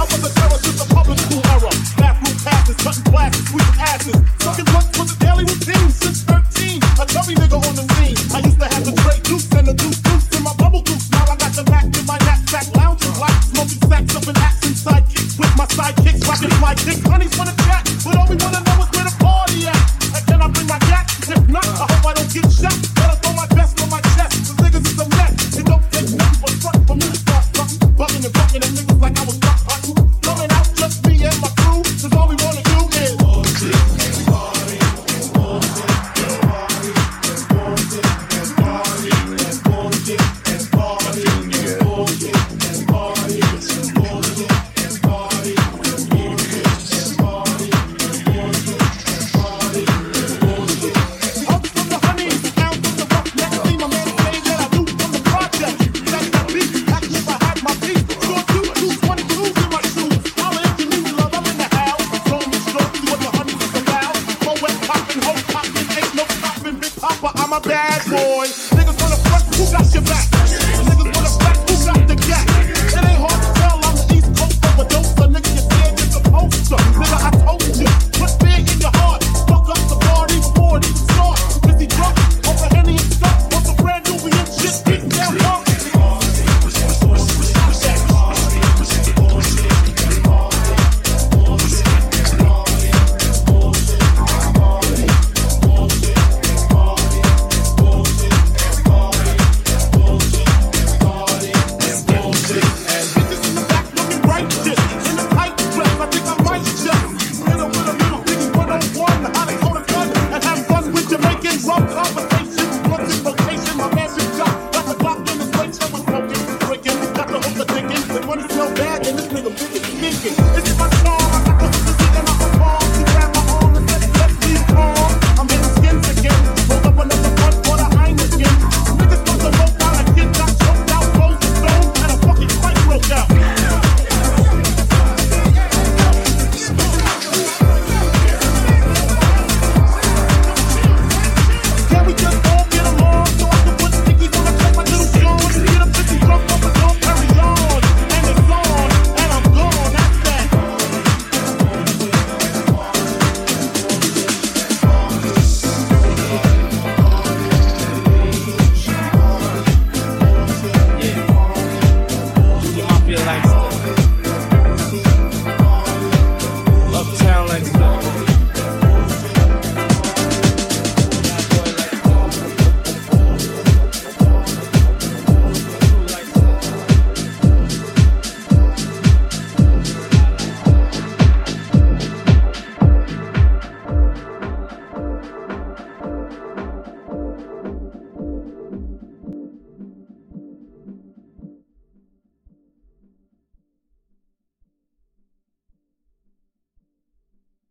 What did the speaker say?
I was a terrorist with the public school era. Bathroom passes, cutting classes, sweeping asses. I'm a bad boy. Niggas wanna front, who got your back? It's it a storm?